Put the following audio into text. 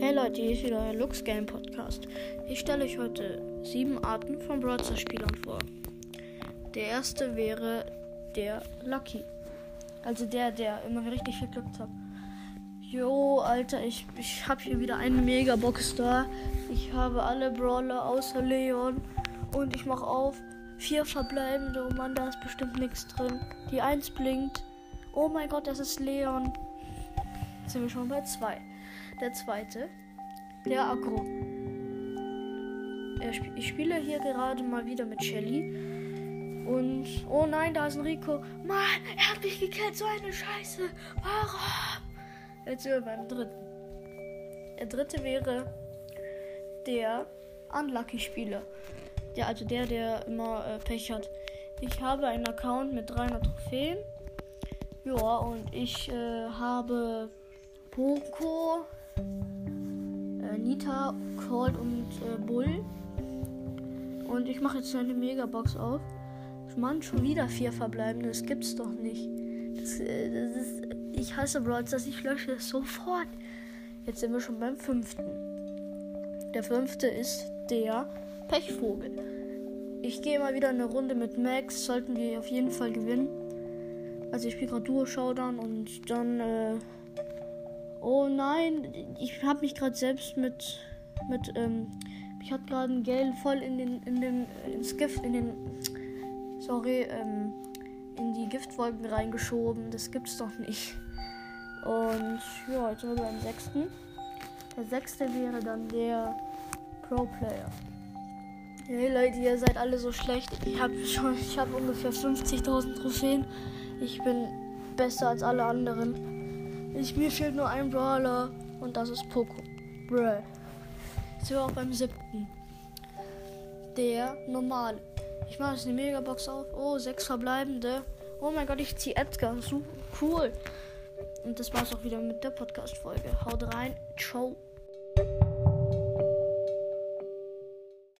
Leute, hier ist wieder der Lux Game Podcast. Ich stelle euch heute sieben Arten von Browser Spielern vor. Der erste wäre der Lucky. Also der, der immer richtig viel Glück hat. Jo, Alter, ich, ich habe hier wieder einen Megabox da. Ich habe alle Brawler außer Leon. Und ich mache auf. Vier verbleibende. Oh Mann, da ist bestimmt nichts drin. Die eins blinkt. Oh mein Gott, das ist Leon. Jetzt sind wir schon bei zwei. Der zweite, der Agro. Ich spiele hier gerade mal wieder mit Shelly. Und, oh nein, da ist ein Rico. Mann, er hat mich gekillt, so eine Scheiße. Warum? Jetzt sind wir beim dritten. Der dritte wäre der Unlucky-Spieler. Der, also der, der immer äh, Pech hat. Ich habe einen Account mit 300 Trophäen. Ja, und ich äh, habe Poco, äh, Nita, Cold und äh, Bull. Und ich mache jetzt eine Megabox auf. Mann, schon wieder vier verbleibende. Das gibt's doch nicht. Das, äh, das ist, ich hasse Brawl dass ich lösche es sofort. Jetzt sind wir schon beim fünften. Der fünfte ist der Pechvogel. Ich gehe mal wieder eine Runde mit Max. Sollten wir auf jeden Fall gewinnen. Also ich spiele gerade Duo Showdown und dann äh, Oh nein, ich habe mich gerade selbst mit mit ähm, ich hatte gerade ein Gel voll in den in den ins Gift in den sorry ähm, in die Giftwolken reingeschoben. Das gibt's doch nicht. Und ja, jetzt sind wir beim sechsten. Der sechste wäre dann der Pro Player. Hey Leute, ihr seid alle so schlecht. Ich habe schon, ich habe ungefähr 50.000 Trophäen. Ich bin besser als alle anderen. Ich, mir fehlt nur ein Brawler und das ist Poco. Bruh. Jetzt sind wir auch beim siebten. Der normale. Ich mache jetzt eine Megabox auf. Oh, sechs verbleibende. Oh mein Gott, ich ziehe Edgar. So cool. Und das war's auch wieder mit der Podcast-Folge. Haut rein. Ciao.